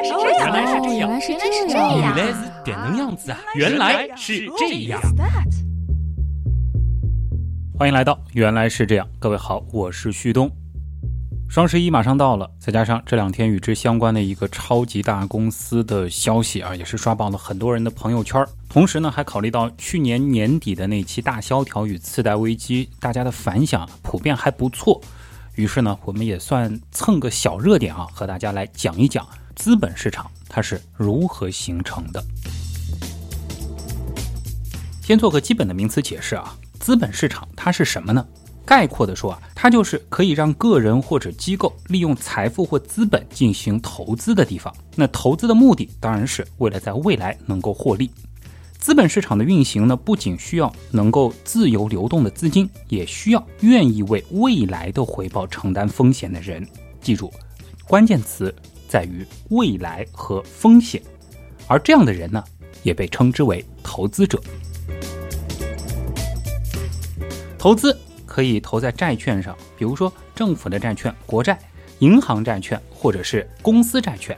来是这样，原来是这样，原来是这样。原来是这样子啊！原来是这样。欢迎来到原来是这样，各位好，我是旭东。双十一马上到了，再加上这两天与之相关的一个超级大公司的消息啊，也是刷爆了很多人的朋友圈。同时呢，还考虑到去年年底的那期大萧条与次贷危机，大家的反响普遍还不错。于是呢，我们也算蹭个小热点啊，和大家来讲一讲资本市场它是如何形成的。先做个基本的名词解释啊，资本市场它是什么呢？概括的说啊，它就是可以让个人或者机构利用财富或资本进行投资的地方。那投资的目的当然是为了在未来能够获利。资本市场的运行呢，不仅需要能够自由流动的资金，也需要愿意为未来的回报承担风险的人。记住，关键词在于未来和风险，而这样的人呢，也被称之为投资者。投资可以投在债券上，比如说政府的债券、国债、银行债券，或者是公司债券。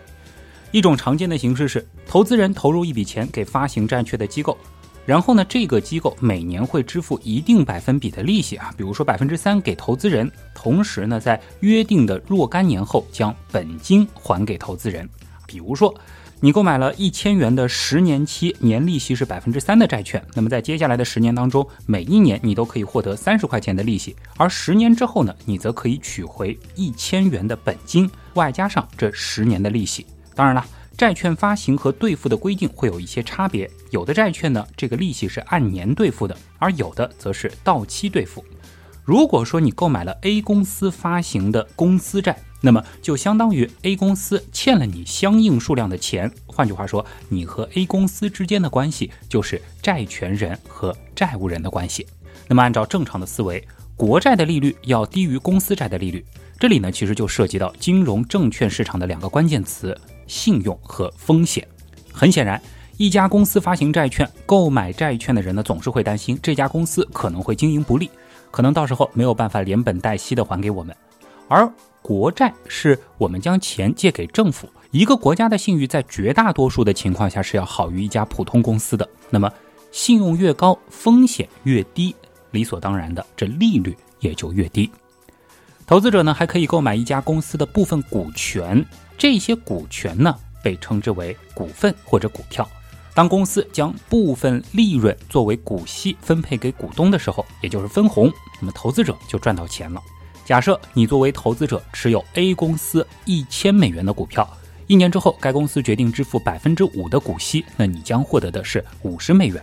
一种常见的形式是，投资人投入一笔钱给发行债券的机构，然后呢，这个机构每年会支付一定百分比的利息啊，比如说百分之三给投资人，同时呢，在约定的若干年后将本金还给投资人。比如说，你购买了一千元的十年期年利息是百分之三的债券，那么在接下来的十年当中，每一年你都可以获得三十块钱的利息，而十年之后呢，你则可以取回一千元的本金，外加上这十年的利息。当然了，债券发行和兑付的规定会有一些差别，有的债券呢，这个利息是按年兑付的，而有的则是到期兑付。如果说你购买了 A 公司发行的公司债，那么就相当于 A 公司欠了你相应数量的钱。换句话说，你和 A 公司之间的关系就是债权人和债务人的关系。那么按照正常的思维，国债的利率要低于公司债的利率。这里呢，其实就涉及到金融证券市场的两个关键词：信用和风险。很显然，一家公司发行债券，购买债券的人呢，总是会担心这家公司可能会经营不利，可能到时候没有办法连本带息的还给我们。而国债是我们将钱借给政府，一个国家的信誉在绝大多数的情况下是要好于一家普通公司的。那么，信用越高，风险越低，理所当然的，这利率也就越低。投资者呢，还可以购买一家公司的部分股权，这些股权呢被称之为股份或者股票。当公司将部分利润作为股息分配给股东的时候，也就是分红，那么投资者就赚到钱了。假设你作为投资者持有 A 公司一千美元的股票，一年之后该公司决定支付百分之五的股息，那你将获得的是五十美元，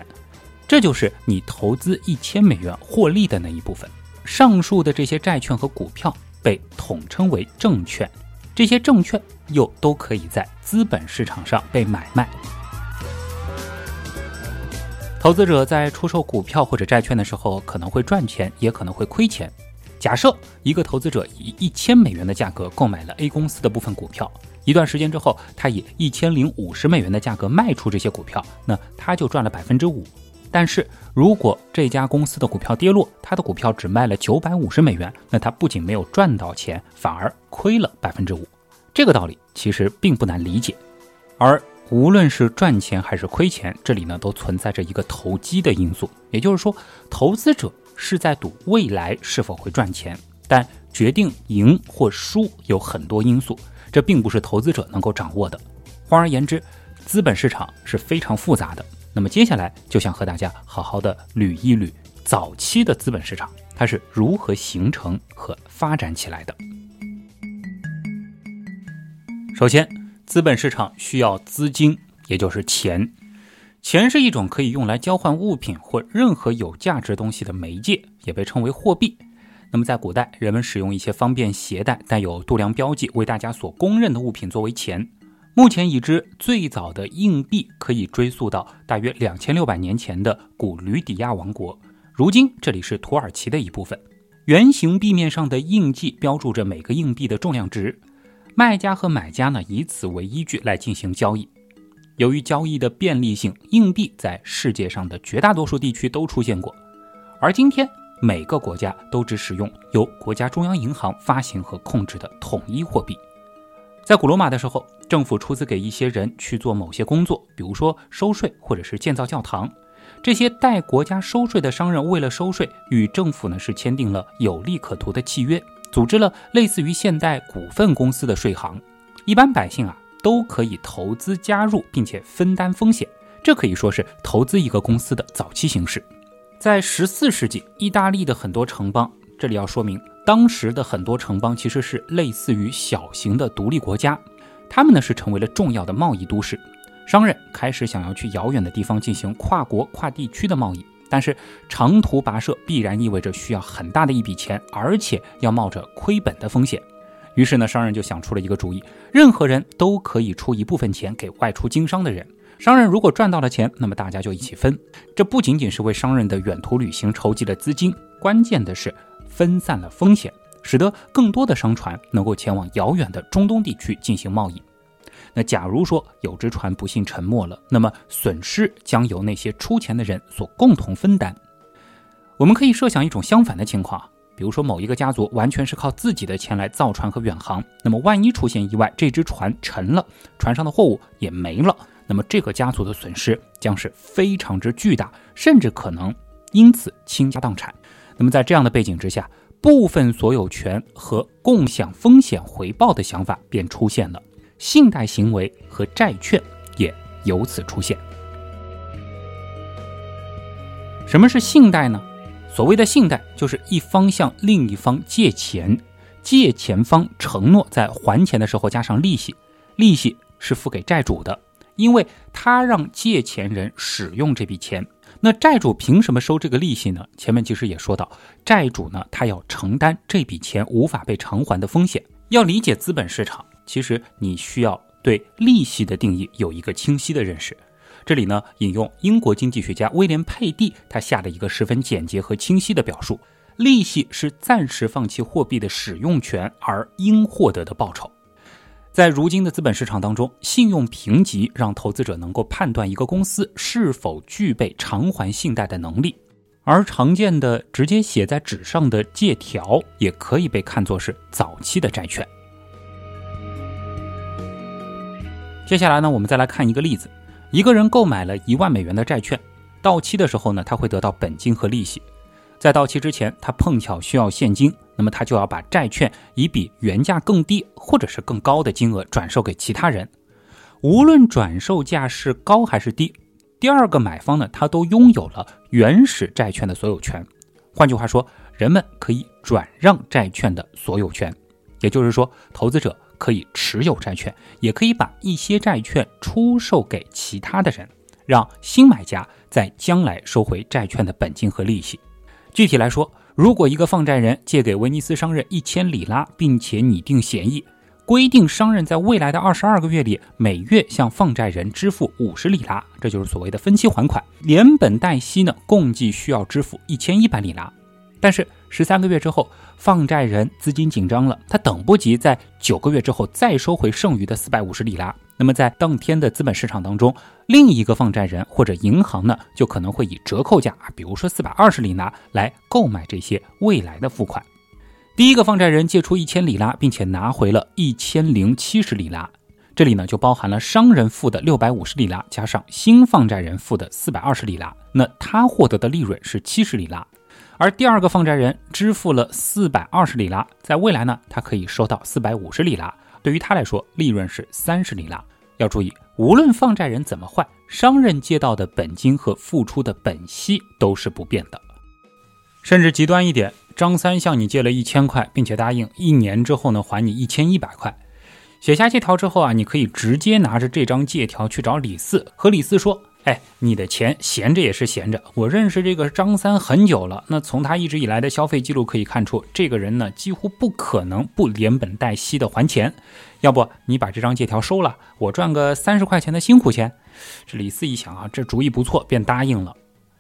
这就是你投资一千美元获利的那一部分。上述的这些债券和股票被统称为证券，这些证券又都可以在资本市场上被买卖。投资者在出售股票或者债券的时候，可能会赚钱，也可能会亏钱。假设一个投资者以一千美元的价格购买了 A 公司的部分股票，一段时间之后，他以一千零五十美元的价格卖出这些股票，那他就赚了百分之五。但是如果这家公司的股票跌落，他的股票只卖了九百五十美元，那他不仅没有赚到钱，反而亏了百分之五。这个道理其实并不难理解。而无论是赚钱还是亏钱，这里呢都存在着一个投机的因素，也就是说，投资者是在赌未来是否会赚钱，但决定赢或输有很多因素，这并不是投资者能够掌握的。换而言之，资本市场是非常复杂的。那么接下来就想和大家好好的捋一捋早期的资本市场它是如何形成和发展起来的。首先，资本市场需要资金，也就是钱。钱是一种可以用来交换物品或任何有价值东西的媒介，也被称为货币。那么在古代，人们使用一些方便携带、带有度量标记、为大家所公认的物品作为钱。目前已知最早的硬币可以追溯到大约两千六百年前的古吕底亚王国，如今这里是土耳其的一部分。圆形币面上的印记标注着每个硬币的重量值，卖家和买家呢以此为依据来进行交易。由于交易的便利性，硬币在世界上的绝大多数地区都出现过。而今天，每个国家都只使用由国家中央银行发行和控制的统一货币。在古罗马的时候，政府出资给一些人去做某些工作，比如说收税或者是建造教堂。这些代国家收税的商人为了收税，与政府呢是签订了有利可图的契约，组织了类似于现代股份公司的税行。一般百姓啊都可以投资加入，并且分担风险。这可以说是投资一个公司的早期形式。在十四世纪，意大利的很多城邦，这里要说明，当时的很多城邦其实是类似于小型的独立国家，他们呢是成为了重要的贸易都市。商人开始想要去遥远的地方进行跨国、跨地区的贸易，但是长途跋涉必然意味着需要很大的一笔钱，而且要冒着亏本的风险。于是呢，商人就想出了一个主意：任何人都可以出一部分钱给外出经商的人。商人如果赚到了钱，那么大家就一起分。这不仅仅是为商人的远途旅行筹集了资金，关键的是分散了风险，使得更多的商船能够前往遥远的中东地区进行贸易。那假如说有只船不幸沉没了，那么损失将由那些出钱的人所共同分担。我们可以设想一种相反的情况，比如说某一个家族完全是靠自己的钱来造船和远航，那么万一出现意外，这只船沉了，船上的货物也没了，那么这个家族的损失将是非常之巨大，甚至可能因此倾家荡产。那么在这样的背景之下，部分所有权和共享风险回报的想法便出现了。信贷行为和债券也由此出现。什么是信贷呢？所谓的信贷，就是一方向另一方借钱，借钱方承诺在还钱的时候加上利息，利息是付给债主的，因为他让借钱人使用这笔钱。那债主凭什么收这个利息呢？前面其实也说到，债主呢，他要承担这笔钱无法被偿还的风险。要理解资本市场。其实你需要对利息的定义有一个清晰的认识。这里呢，引用英国经济学家威廉·佩蒂他下的一个十分简洁和清晰的表述：利息是暂时放弃货币的使用权而应获得的报酬。在如今的资本市场当中，信用评级让投资者能够判断一个公司是否具备偿还信贷的能力，而常见的直接写在纸上的借条也可以被看作是早期的债券。接下来呢，我们再来看一个例子：一个人购买了一万美元的债券，到期的时候呢，他会得到本金和利息。在到期之前，他碰巧需要现金，那么他就要把债券以比原价更低或者是更高的金额转售给其他人。无论转售价是高还是低，第二个买方呢，他都拥有了原始债券的所有权。换句话说，人们可以转让债券的所有权，也就是说，投资者。可以持有债券，也可以把一些债券出售给其他的人，让新买家在将来收回债券的本金和利息。具体来说，如果一个放债人借给威尼斯商人一千里拉，并且拟定协议，规定商人在未来的二十二个月里每月向放债人支付五十里拉，这就是所谓的分期还款，连本带息呢，共计需要支付一千一百里拉。但是十三个月之后，放债人资金紧张了，他等不及在九个月之后再收回剩余的四百五十里拉。那么在当天的资本市场当中，另一个放债人或者银行呢，就可能会以折扣价啊，比如说四百二十里拉来购买这些未来的付款。第一个放债人借出一千里拉，并且拿回了一千零七十里拉，这里呢就包含了商人付的六百五十里拉，加上新放债人付的四百二十里拉，那他获得的利润是七十里拉。而第二个放债人支付了四百二十里拉，在未来呢，他可以收到四百五十里拉，对于他来说，利润是三十里拉。要注意，无论放债人怎么换，商人借到的本金和付出的本息都是不变的。甚至极端一点，张三向你借了一千块，并且答应一年之后呢还你一千一百块。写下借条之后啊，你可以直接拿着这张借条去找李四，和李四说。哎，你的钱闲着也是闲着。我认识这个张三很久了，那从他一直以来的消费记录可以看出，这个人呢几乎不可能不连本带息的还钱。要不你把这张借条收了，我赚个三十块钱的辛苦钱。这李四一想啊，这主意不错，便答应了。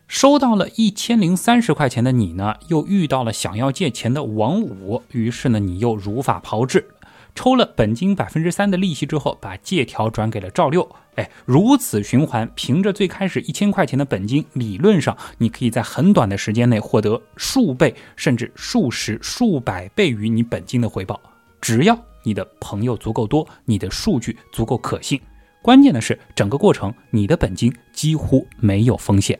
收到了一千零三十块钱的你呢，又遇到了想要借钱的王五，于是呢，你又如法炮制。抽了本金百分之三的利息之后，把借条转给了赵六。哎，如此循环，凭着最开始一千块钱的本金，理论上你可以在很短的时间内获得数倍甚至数十、数百倍于你本金的回报，只要你的朋友足够多，你的数据足够可信。关键的是，整个过程你的本金几乎没有风险。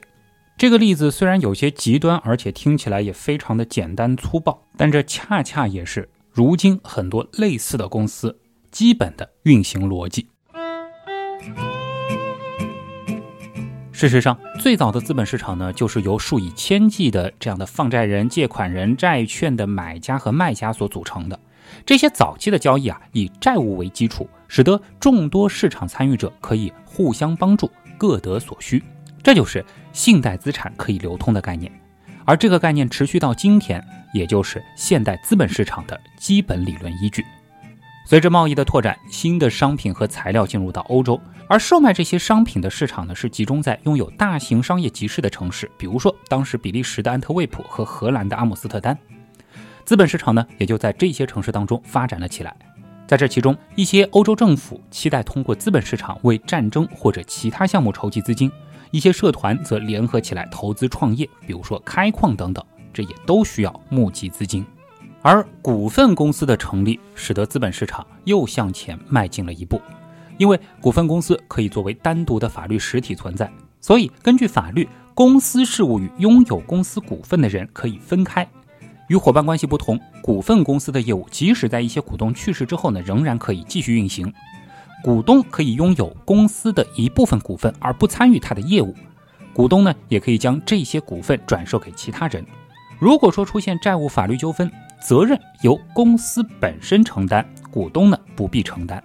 这个例子虽然有些极端，而且听起来也非常的简单粗暴，但这恰恰也是如今很多类似的公司基本的运行逻辑。事实上，最早的资本市场呢，就是由数以千计的这样的放债人、借款人、债券的买家和卖家所组成的。这些早期的交易啊，以债务为基础，使得众多市场参与者可以互相帮助，各得所需。这就是信贷资产可以流通的概念。而这个概念持续到今天，也就是现代资本市场的基本理论依据。随着贸易的拓展，新的商品和材料进入到欧洲，而售卖这些商品的市场呢，是集中在拥有大型商业集市的城市，比如说当时比利时的安特卫普和荷兰的阿姆斯特丹。资本市场呢，也就在这些城市当中发展了起来。在这其中，一些欧洲政府期待通过资本市场为战争或者其他项目筹集资金，一些社团则联合起来投资创业，比如说开矿等等，这也都需要募集资金。而股份公司的成立，使得资本市场又向前迈进了一步。因为股份公司可以作为单独的法律实体存在，所以根据法律，公司事务与拥有公司股份的人可以分开。与伙伴关系不同，股份公司的业务即使在一些股东去世之后呢，仍然可以继续运行。股东可以拥有公司的一部分股份而不参与他的业务，股东呢也可以将这些股份转售给其他人。如果说出现债务法律纠纷，责任由公司本身承担，股东呢不必承担。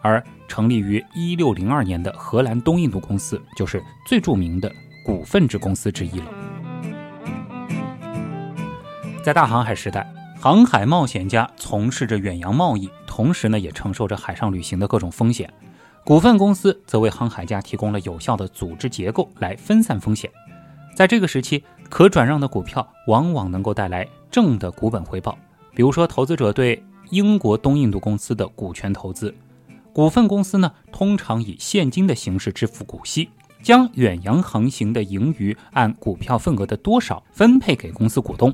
而成立于一六零二年的荷兰东印度公司就是最著名的股份制公司之一了。在大航海时代，航海冒险家从事着远洋贸易，同时呢也承受着海上旅行的各种风险。股份公司则为航海家提供了有效的组织结构来分散风险。在这个时期，可转让的股票往往能够带来正的股本回报。比如说，投资者对英国东印度公司的股权投资，股份公司呢通常以现金的形式支付股息，将远洋航行的盈余按股票份额的多少分配给公司股东。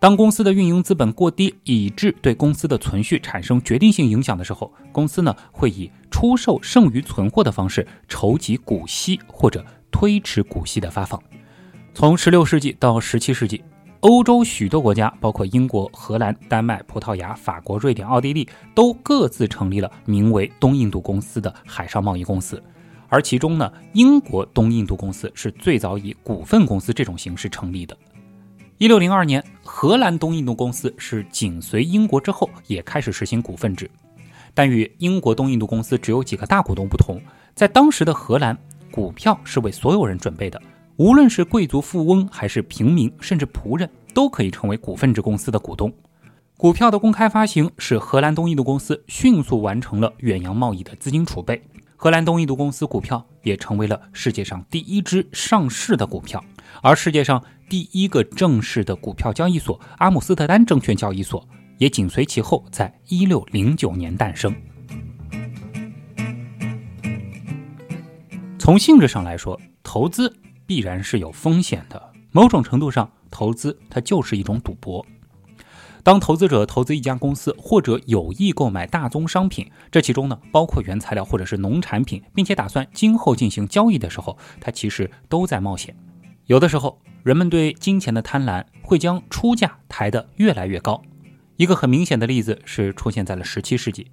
当公司的运营资本过低，以致对公司的存续产生决定性影响的时候，公司呢会以出售剩余存货的方式筹集股息，或者推迟股息的发放。从16世纪到17世纪，欧洲许多国家，包括英国、荷兰、丹麦、葡萄牙、法国、瑞典、奥地利，都各自成立了名为东印度公司的海上贸易公司。而其中呢，英国东印度公司是最早以股份公司这种形式成立的。1602年，荷兰东印度公司是紧随英国之后，也开始实行股份制。但与英国东印度公司只有几个大股东不同，在当时的荷兰，股票是为所有人准备的。无论是贵族富翁还是平民，甚至仆人，都可以成为股份制公司的股东。股票的公开发行使荷兰东印度公司迅速完成了远洋贸易的资金储备。荷兰东印度公司股票也成为了世界上第一只上市的股票，而世界上第一个正式的股票交易所——阿姆斯特丹证券交易所，也紧随其后，在一六零九年诞生。从性质上来说，投资。必然是有风险的。某种程度上，投资它就是一种赌博。当投资者投资一家公司，或者有意购买大宗商品，这其中呢包括原材料或者是农产品，并且打算今后进行交易的时候，他其实都在冒险。有的时候，人们对金钱的贪婪会将出价抬得越来越高。一个很明显的例子是出现在了十七世纪。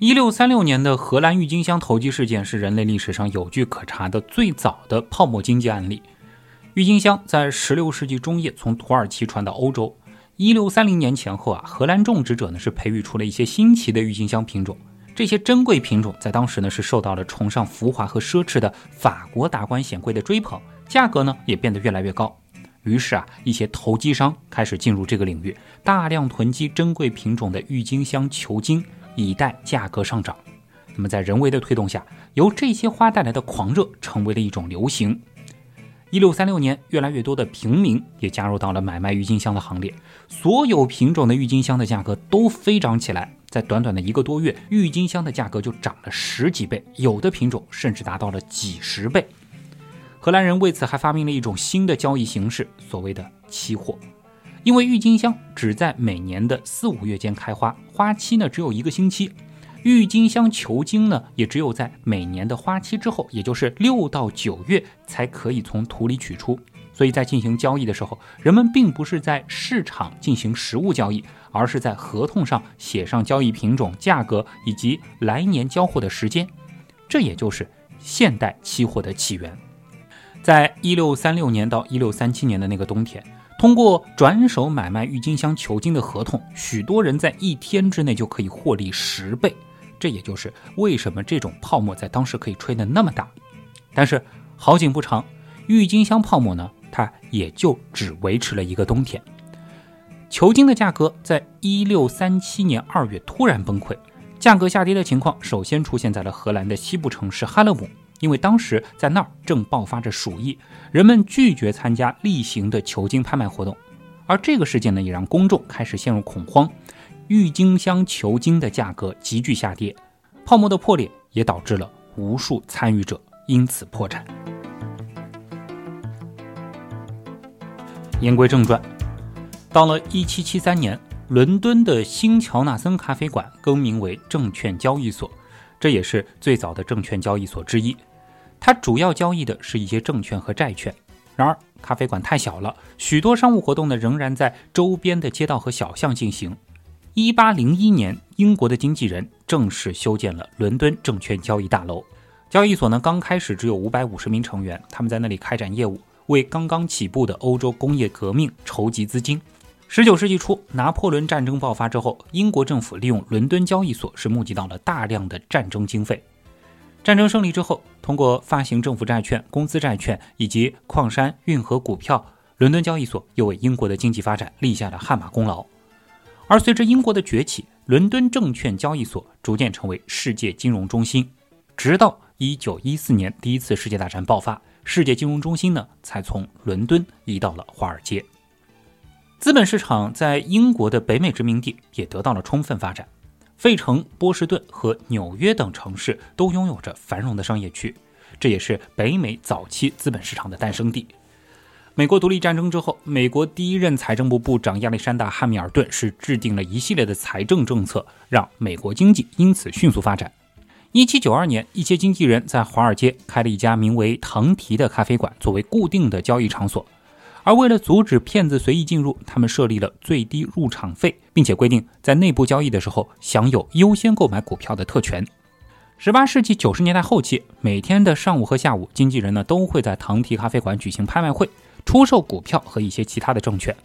一六三六年的荷兰郁金香投机事件是人类历史上有据可查的最早的泡沫经济案例。郁金香在十六世纪中叶从土耳其传到欧洲。一六三零年前后啊，荷兰种植者呢是培育出了一些新奇的郁金香品种。这些珍贵品种在当时呢是受到了崇尚浮华和奢侈的法国达官显贵的追捧，价格呢也变得越来越高。于是啊，一些投机商开始进入这个领域，大量囤积珍贵品种的郁金香球茎。以待价格上涨。那么，在人为的推动下，由这些花带来的狂热成为了一种流行。一六三六年，越来越多的平民也加入到了买卖郁金香的行列，所有品种的郁金香的价格都飞涨起来。在短短的一个多月，郁金香的价格就涨了十几倍，有的品种甚至达到了几十倍。荷兰人为此还发明了一种新的交易形式，所谓的期货。因为郁金香只在每年的四五月间开花，花期呢只有一个星期，郁金香球茎呢也只有在每年的花期之后，也就是六到九月才可以从土里取出。所以在进行交易的时候，人们并不是在市场进行实物交易，而是在合同上写上交易品种、价格以及来年交货的时间。这也就是现代期货的起源。在一六三六年到一六三七年的那个冬天，通过转手买卖郁金香球茎的合同，许多人在一天之内就可以获利十倍。这也就是为什么这种泡沫在当时可以吹得那么大。但是好景不长，郁金香泡沫呢？它也就只维持了一个冬天。球茎的价格在一六三七年二月突然崩溃，价格下跌的情况首先出现在了荷兰的西部城市哈勒姆，因为当时在那儿正爆发着鼠疫，人们拒绝参加例行的球茎拍卖活动。而这个事件呢，也让公众开始陷入恐慌，郁金香球茎的价格急剧下跌，泡沫的破裂也导致了无数参与者因此破产。言归正传，到了1773年，伦敦的新乔纳森咖啡馆更名为证券交易所，这也是最早的证券交易所之一。它主要交易的是一些证券和债券。然而，咖啡馆太小了，许多商务活动呢仍然在周边的街道和小巷进行。1801年，英国的经纪人正式修建了伦敦证券交易大楼。交易所呢刚开始只有550名成员，他们在那里开展业务。为刚刚起步的欧洲工业革命筹集资金。十九世纪初，拿破仑战争爆发之后，英国政府利用伦敦交易所是募集到了大量的战争经费。战争胜利之后，通过发行政府债券、公司债券以及矿山、运河股票，伦敦交易所又为英国的经济发展立下了汗马功劳。而随着英国的崛起，伦敦证券交易所逐渐成为世界金融中心，直到一九一四年第一次世界大战爆发。世界金融中心呢，才从伦敦移到了华尔街。资本市场在英国的北美殖民地也得到了充分发展，费城、波士顿和纽约等城市都拥有着繁荣的商业区，这也是北美早期资本市场的诞生地。美国独立战争之后，美国第一任财政部部长亚历山大·汉密尔顿是制定了一系列的财政政策，让美国经济因此迅速发展。一七九二年，一些经纪人在华尔街开了一家名为“唐提”的咖啡馆，作为固定的交易场所。而为了阻止骗子随意进入，他们设立了最低入场费，并且规定在内部交易的时候享有优先购买股票的特权。十八世纪九十年代后期，每天的上午和下午，经纪人呢都会在唐提咖啡馆举行拍卖会，出售股票和一些其他的证券。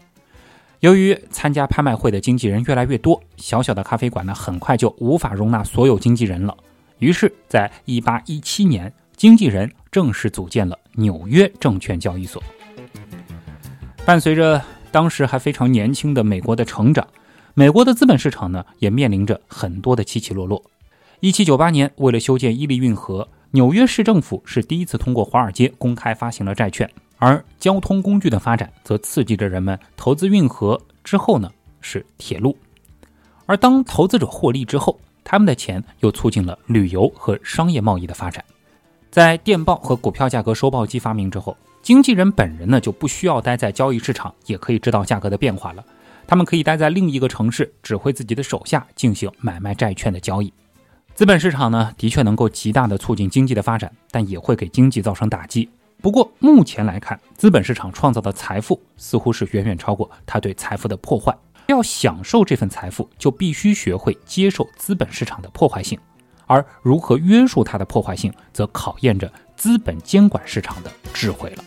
由于参加拍卖会的经纪人越来越多，小小的咖啡馆呢很快就无法容纳所有经纪人了。于是，在一八一七年，经纪人正式组建了纽约证券交易所。伴随着当时还非常年轻的美国的成长，美国的资本市场呢也面临着很多的起起落落。一七九八年，为了修建伊利运河，纽约市政府是第一次通过华尔街公开发行了债券。而交通工具的发展，则刺激着人们投资运河。之后呢，是铁路。而当投资者获利之后，他们的钱又促进了旅游和商业贸易的发展。在电报和股票价格收报机发明之后，经纪人本人呢就不需要待在交易市场，也可以知道价格的变化了。他们可以待在另一个城市，指挥自己的手下进行买卖债券的交易。资本市场呢，的确能够极大的促进经济的发展，但也会给经济造成打击。不过目前来看，资本市场创造的财富似乎是远远超过它对财富的破坏。要享受这份财富，就必须学会接受资本市场的破坏性，而如何约束它的破坏性，则考验着资本监管市场的智慧了。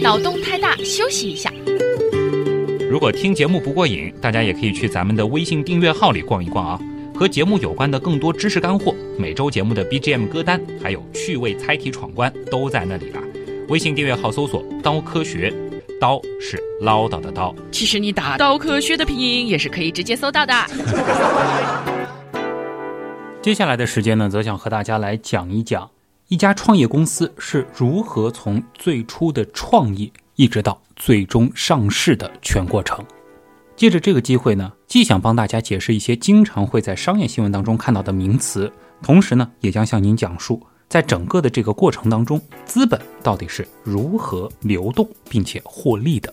脑洞太大，休息一下。如果听节目不过瘾，大家也可以去咱们的微信订阅号里逛一逛啊，和节目有关的更多知识干货、每周节目的 BGM 歌单，还有趣味猜题闯关都在那里了。微信订阅号搜索“刀科学”。刀是唠叨的刀，其实你打“刀科学”的拼音也是可以直接搜到的。接下来的时间呢，则想和大家来讲一讲一家创业公司是如何从最初的创意一直到最终上市的全过程。借着这个机会呢，既想帮大家解释一些经常会在商业新闻当中看到的名词，同时呢，也将向您讲述。在整个的这个过程当中，资本到底是如何流动并且获利的？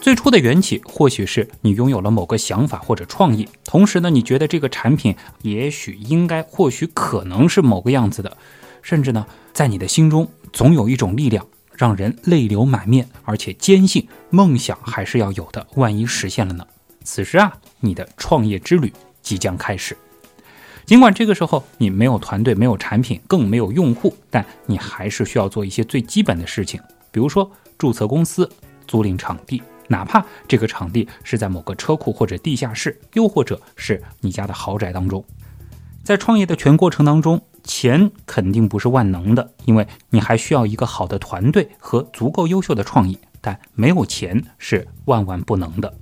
最初的缘起或许是你拥有了某个想法或者创意，同时呢，你觉得这个产品也许应该、或许可能是某个样子的，甚至呢，在你的心中总有一种力量让人泪流满面，而且坚信梦想还是要有的，万一实现了呢？此时啊，你的创业之旅即将开始。尽管这个时候你没有团队、没有产品、更没有用户，但你还是需要做一些最基本的事情，比如说注册公司、租赁场地。哪怕这个场地是在某个车库或者地下室，又或者是你家的豪宅当中，在创业的全过程当中，钱肯定不是万能的，因为你还需要一个好的团队和足够优秀的创意。但没有钱是万万不能的，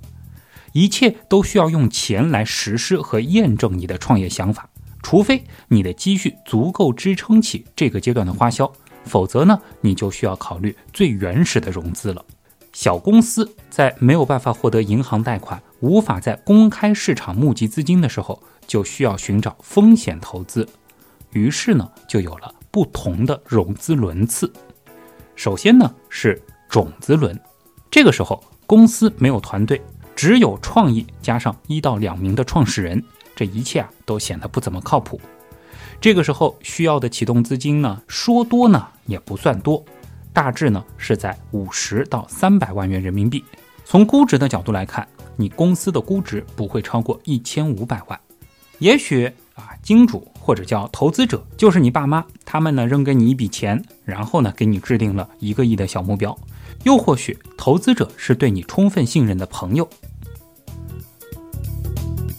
一切都需要用钱来实施和验证你的创业想法，除非你的积蓄足够支撑起这个阶段的花销，否则呢，你就需要考虑最原始的融资了。小公司在没有办法获得银行贷款、无法在公开市场募集资金的时候，就需要寻找风险投资。于是呢，就有了不同的融资轮次。首先呢是种子轮，这个时候公司没有团队，只有创意加上一到两名的创始人，这一切啊都显得不怎么靠谱。这个时候需要的启动资金呢，说多呢也不算多。大致呢是在五十到三百万元人民币。从估值的角度来看，你公司的估值不会超过一千五百万。也许啊，金主或者叫投资者就是你爸妈，他们呢扔给你一笔钱，然后呢给你制定了一个亿的小目标。又或许投资者是对你充分信任的朋友。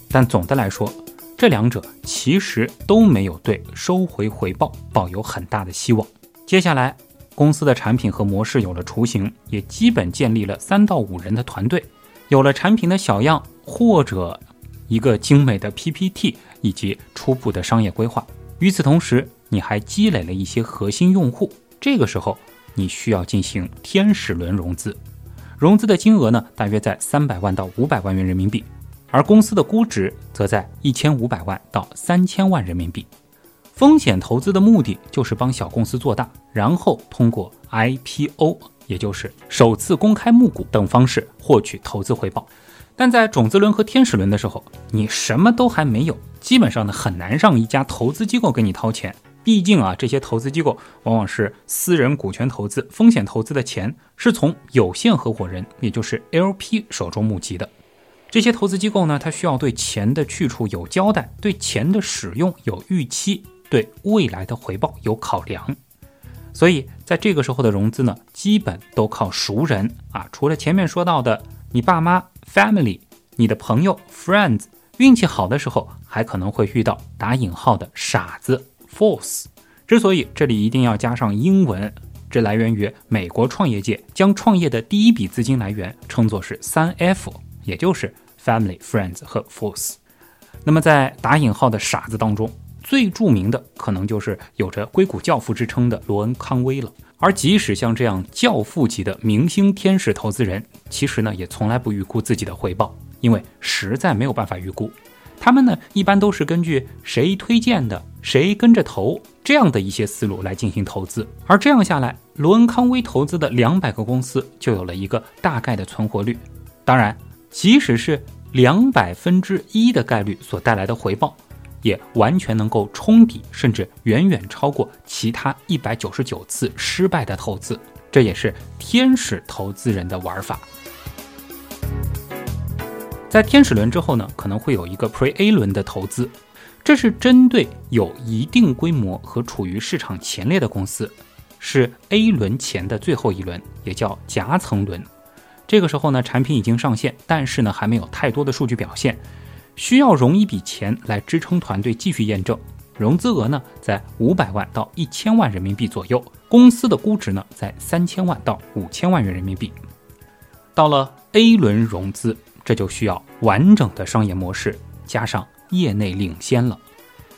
但总的来说，这两者其实都没有对收回回报抱有很大的希望。接下来。公司的产品和模式有了雏形，也基本建立了三到五人的团队，有了产品的小样或者一个精美的 PPT 以及初步的商业规划。与此同时，你还积累了一些核心用户。这个时候，你需要进行天使轮融资，融资的金额呢，大约在三百万到五百万元人民币，而公司的估值则在一千五百万到三千万人民币。风险投资的目的就是帮小公司做大，然后通过 IPO，也就是首次公开募股等方式获取投资回报。但在种子轮和天使轮的时候，你什么都还没有，基本上呢很难让一家投资机构给你掏钱。毕竟啊，这些投资机构往往是私人股权投资，风险投资的钱是从有限合伙人，也就是 LP 手中募集的。这些投资机构呢，它需要对钱的去处有交代，对钱的使用有预期。对未来的回报有考量，所以在这个时候的融资呢，基本都靠熟人啊。除了前面说到的你爸妈 （family）、你的朋友 （friends），运气好的时候还可能会遇到打引号的傻子 （fools）。之所以这里一定要加上英文，这来源于美国创业界将创业的第一笔资金来源称作是三 F，也就是 family、friends 和 fools。那么在打引号的傻子当中。最著名的可能就是有着硅谷教父之称的罗恩·康威了。而即使像这样教父级的明星天使投资人，其实呢也从来不预估自己的回报，因为实在没有办法预估。他们呢一般都是根据谁推荐的、谁跟着投这样的一些思路来进行投资。而这样下来，罗恩·康威投资的两百个公司就有了一个大概的存活率。当然，即使是两百分之一的概率所带来的回报。也完全能够冲抵，甚至远远超过其他一百九十九次失败的投资。这也是天使投资人的玩法。在天使轮之后呢，可能会有一个 Pre A 轮的投资，这是针对有一定规模和处于市场前列的公司，是 A 轮前的最后一轮，也叫夹层轮。这个时候呢，产品已经上线，但是呢，还没有太多的数据表现。需要融一笔钱来支撑团队继续验证，融资额呢在五百万到一千万人民币左右，公司的估值呢在三千万到五千万元人民币。到了 A 轮融资，这就需要完整的商业模式，加上业内领先了，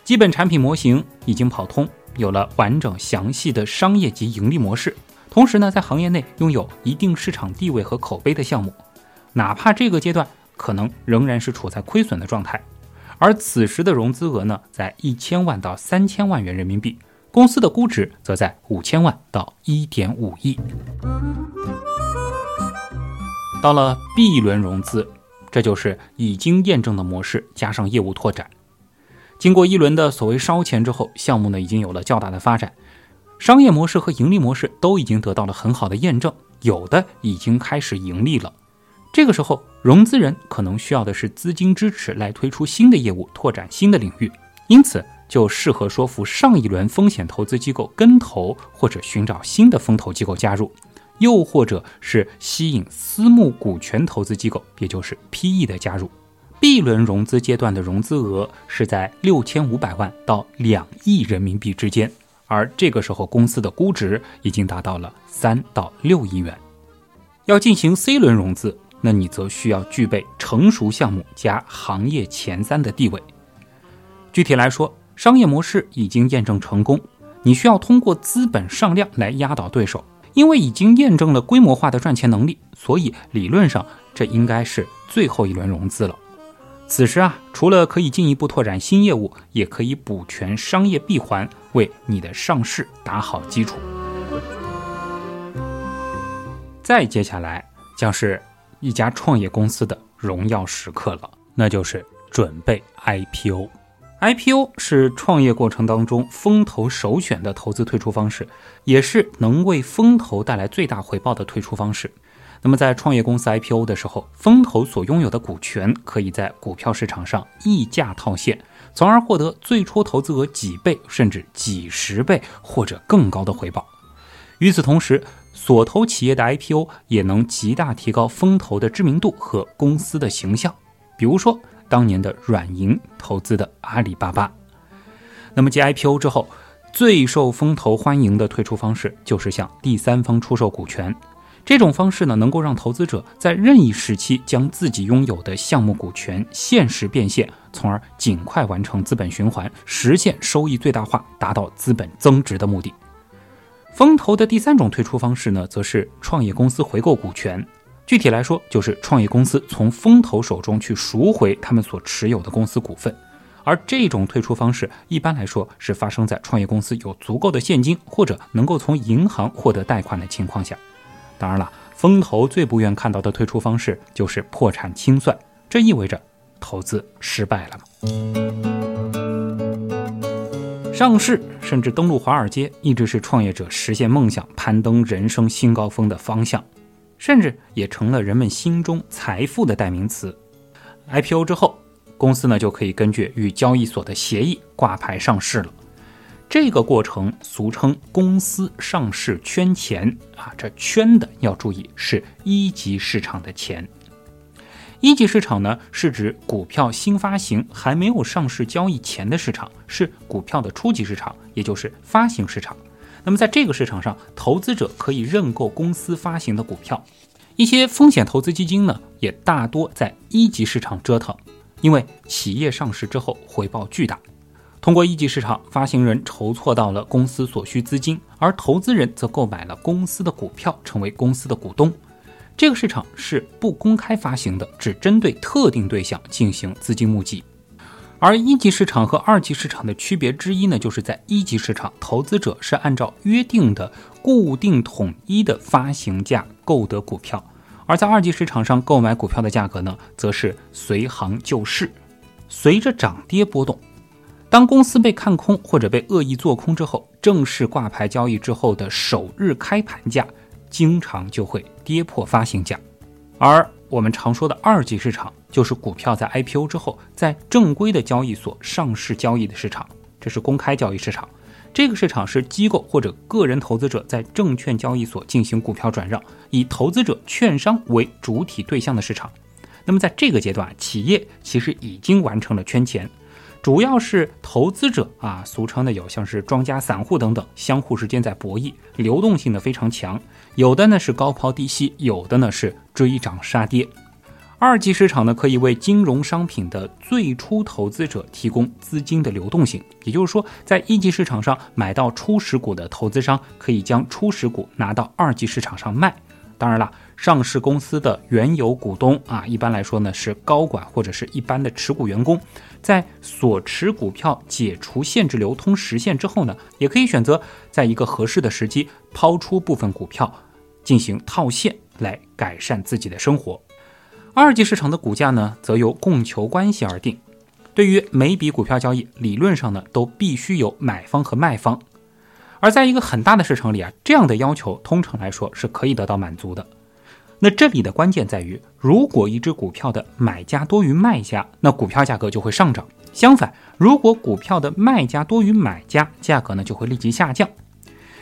基本产品模型已经跑通，有了完整详细的商业及盈利模式，同时呢在行业内拥有一定市场地位和口碑的项目，哪怕这个阶段。可能仍然是处在亏损的状态，而此时的融资额呢，在一千万到三千万元人民币，公司的估值则在五千万到一点五亿。到了 B 轮融资，这就是已经验证的模式加上业务拓展。经过一轮的所谓烧钱之后，项目呢已经有了较大的发展，商业模式和盈利模式都已经得到了很好的验证，有的已经开始盈利了。这个时候，融资人可能需要的是资金支持来推出新的业务，拓展新的领域，因此就适合说服上一轮风险投资机构跟投，或者寻找新的风投机构加入，又或者是吸引私募股权投资机构，也就是 PE 的加入。B 轮融资阶段的融资额是在六千五百万到两亿人民币之间，而这个时候公司的估值已经达到了三到六亿元。要进行 C 轮融资，那你则需要具备成熟项目加行业前三的地位。具体来说，商业模式已经验证成功，你需要通过资本上量来压倒对手，因为已经验证了规模化的赚钱能力，所以理论上这应该是最后一轮融资了。此时啊，除了可以进一步拓展新业务，也可以补全商业闭环，为你的上市打好基础。再接下来将是一家创业公司的荣耀时刻了，那就是准备 IPO。IPO 是创业过程当中风投首选的投资退出方式，也是能为风投带来最大回报的退出方式。那么，在创业公司 IPO 的时候，风投所拥有的股权可以在股票市场上溢价套现，从而获得最初投资额几倍甚至几十倍或者更高的回报。与此同时，所投企业的 IPO 也能极大提高风投的知名度和公司的形象。比如说，当年的软银投资的阿里巴巴。那么，继 IPO 之后，最受风投欢迎的退出方式就是向第三方出售股权。这种方式呢，能够让投资者在任意时期将自己拥有的项目股权限时变现，从而尽快完成资本循环，实现收益最大化，达到资本增值的目的。风投的第三种退出方式呢，则是创业公司回购股权。具体来说，就是创业公司从风投手中去赎回他们所持有的公司股份。而这种退出方式，一般来说是发生在创业公司有足够的现金，或者能够从银行获得贷款的情况下。当然了，风投最不愿看到的退出方式就是破产清算，这意味着投资失败了上市甚至登陆华尔街，一直是创业者实现梦想、攀登人生新高峰的方向，甚至也成了人们心中财富的代名词。IPO 之后，公司呢就可以根据与交易所的协议挂牌上市了。这个过程俗称公司上市圈钱啊，这圈的要注意是一级市场的钱。一级市场呢是指股票新发行还没有上市交易前的市场，是股票的初级市场，也就是发行市场。那么在这个市场上，投资者可以认购公司发行的股票。一些风险投资基金呢也大多在一级市场折腾，因为企业上市之后回报巨大。通过一级市场，发行人筹措到了公司所需资金，而投资人则购买了公司的股票，成为公司的股东。这个市场是不公开发行的，只针对特定对象进行资金募集。而一级市场和二级市场的区别之一呢，就是在一级市场，投资者是按照约定的固定统一的发行价购得股票；而在二级市场上购买股票的价格呢，则是随行就市，随着涨跌波动。当公司被看空或者被恶意做空之后，正式挂牌交易之后的首日开盘价，经常就会跌破发行价。而我们常说的二级市场，就是股票在 IPO 之后，在正规的交易所上市交易的市场，这是公开交易市场。这个市场是机构或者个人投资者在证券交易所进行股票转让，以投资者券商为主体对象的市场。那么在这个阶段，企业其实已经完成了圈钱。主要是投资者啊，俗称的有像是庄家、散户等等，相互之间在博弈，流动性呢非常强。有的呢是高抛低吸，有的呢是追涨杀跌。二级市场呢可以为金融商品的最初投资者提供资金的流动性，也就是说，在一级市场上买到初始股的投资商可以将初始股拿到二级市场上卖。当然了，上市公司的原有股东啊，一般来说呢是高管或者是一般的持股员工。在所持股票解除限制流通实现之后呢，也可以选择在一个合适的时机抛出部分股票进行套现，来改善自己的生活。二级市场的股价呢，则由供求关系而定。对于每笔股票交易，理论上呢，都必须有买方和卖方。而在一个很大的市场里啊，这样的要求通常来说是可以得到满足的。那这里的关键在于，如果一只股票的买家多于卖家，那股票价格就会上涨；相反，如果股票的卖家多于买家，价格呢就会立即下降。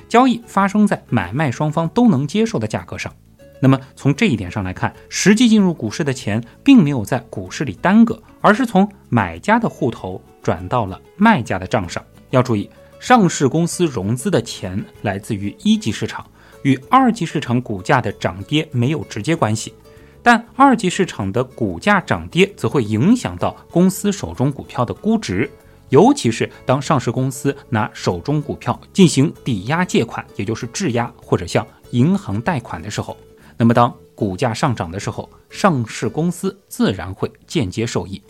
交易发生在买卖双方都能接受的价格上。那么从这一点上来看，实际进入股市的钱并没有在股市里耽搁，而是从买家的户头转到了卖家的账上。要注意。上市公司融资的钱来自于一级市场，与二级市场股价的涨跌没有直接关系，但二级市场的股价涨跌则会影响到公司手中股票的估值，尤其是当上市公司拿手中股票进行抵押借款，也就是质押或者向银行贷款的时候，那么当股价上涨的时候，上市公司自然会间接受益。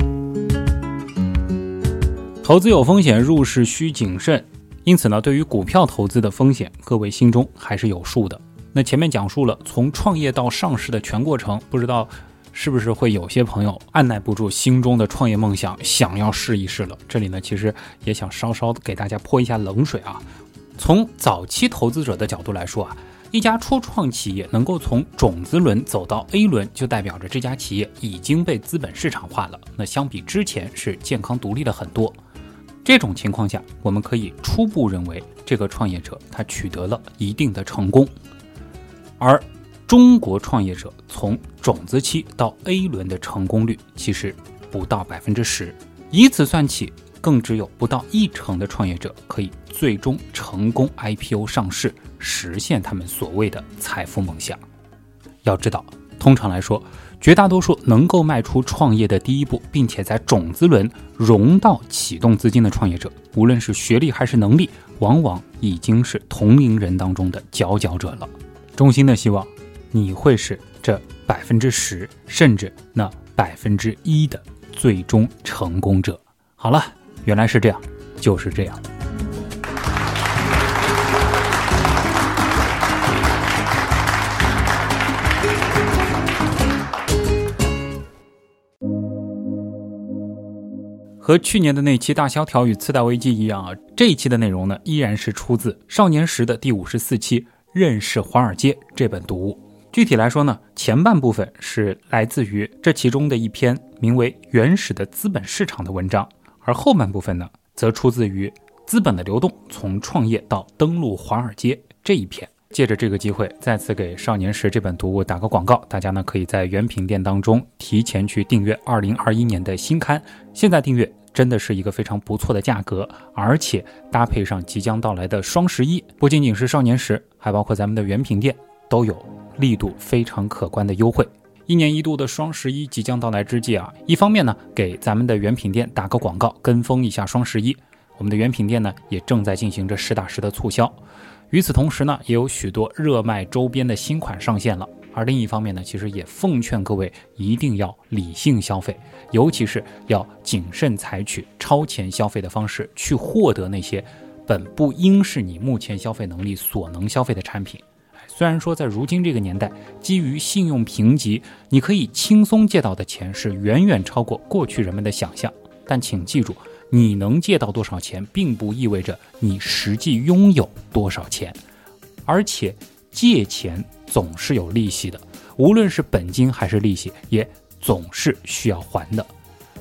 投资有风险，入市需谨慎。因此呢，对于股票投资的风险，各位心中还是有数的。那前面讲述了从创业到上市的全过程，不知道是不是会有些朋友按耐不住心中的创业梦想，想要试一试了。这里呢，其实也想稍稍给大家泼一下冷水啊。从早期投资者的角度来说啊，一家初创企业能够从种子轮走到 A 轮，就代表着这家企业已经被资本市场化了。那相比之前是健康独立了很多。这种情况下，我们可以初步认为，这个创业者他取得了一定的成功。而中国创业者从种子期到 A 轮的成功率其实不到百分之十，以此算起，更只有不到一成的创业者可以最终成功 IPO 上市，实现他们所谓的财富梦想。要知道，通常来说，绝大多数能够迈出创业的第一步，并且在种子轮融到启动资金的创业者，无论是学历还是能力，往往已经是同龄人当中的佼佼者了。衷心的希望你会是这百分之十，甚至那百分之一的最终成功者。好了，原来是这样，就是这样。和去年的那期大萧条与次贷危机一样啊，这一期的内容呢，依然是出自少年时的第五十四期《认识华尔街》这本读物。具体来说呢，前半部分是来自于这其中的一篇名为《原始的资本市场》的文章，而后半部分呢，则出自于《资本的流动：从创业到登陆华尔街》这一篇。借着这个机会，再次给少年时这本读物打个广告。大家呢可以在原品店当中提前去订阅二零二一年的新刊，现在订阅真的是一个非常不错的价格，而且搭配上即将到来的双十一，不仅仅是少年时，还包括咱们的原品店都有力度非常可观的优惠。一年一度的双十一即将到来之际啊，一方面呢给咱们的原品店打个广告，跟风一下双十一，我们的原品店呢也正在进行着实打实的促销。与此同时呢，也有许多热卖周边的新款上线了。而另一方面呢，其实也奉劝各位一定要理性消费，尤其是要谨慎采取超前消费的方式去获得那些本不应是你目前消费能力所能消费的产品。虽然说在如今这个年代，基于信用评级，你可以轻松借到的钱是远远超过过去人们的想象，但请记住。你能借到多少钱，并不意味着你实际拥有多少钱，而且借钱总是有利息的，无论是本金还是利息，也总是需要还的。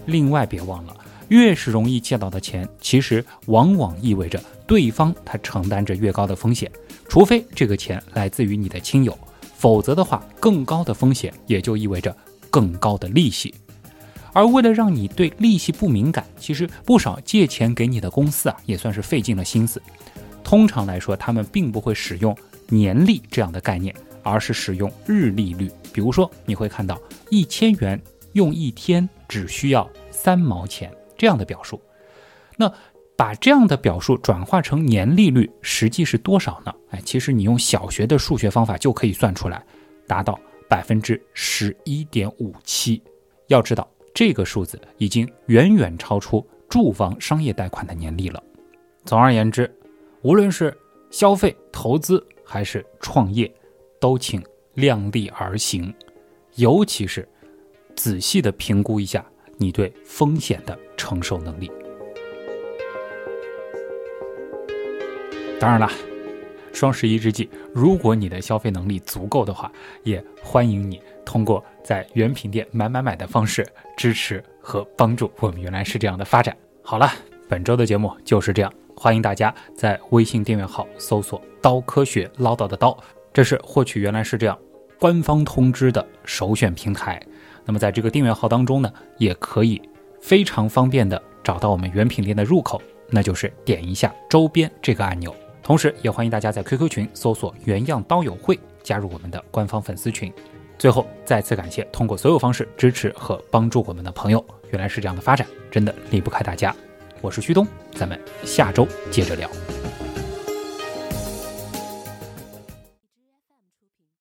另外，别忘了，越是容易借到的钱，其实往往意味着对方他承担着越高的风险，除非这个钱来自于你的亲友，否则的话，更高的风险也就意味着更高的利息。而为了让你对利息不敏感，其实不少借钱给你的公司啊，也算是费尽了心思。通常来说，他们并不会使用年利这样的概念，而是使用日利率。比如说，你会看到一千元用一天只需要三毛钱这样的表述。那把这样的表述转化成年利率，实际是多少呢？哎，其实你用小学的数学方法就可以算出来，达到百分之十一点五七。要知道。这个数字已经远远超出住房商业贷款的年利了。总而言之，无论是消费、投资还是创业，都请量力而行，尤其是仔细的评估一下你对风险的承受能力。当然了，双十一之际，如果你的消费能力足够的话，也欢迎你通过在原品店买买买的方式支持和帮助我们原来是这样的发展。好了，本周的节目就是这样，欢迎大家在微信订阅号搜索“刀科学唠叨的刀”，这是获取原来是这样官方通知的首选平台。那么在这个订阅号当中呢，也可以非常方便的找到我们原品店的入口，那就是点一下周边这个按钮。同时，也欢迎大家在 QQ 群搜索“原样刀友会”，加入我们的官方粉丝群。最后，再次感谢通过所有方式支持和帮助我们的朋友。原来是这样的发展，真的离不开大家。我是旭东，咱们下周接着聊。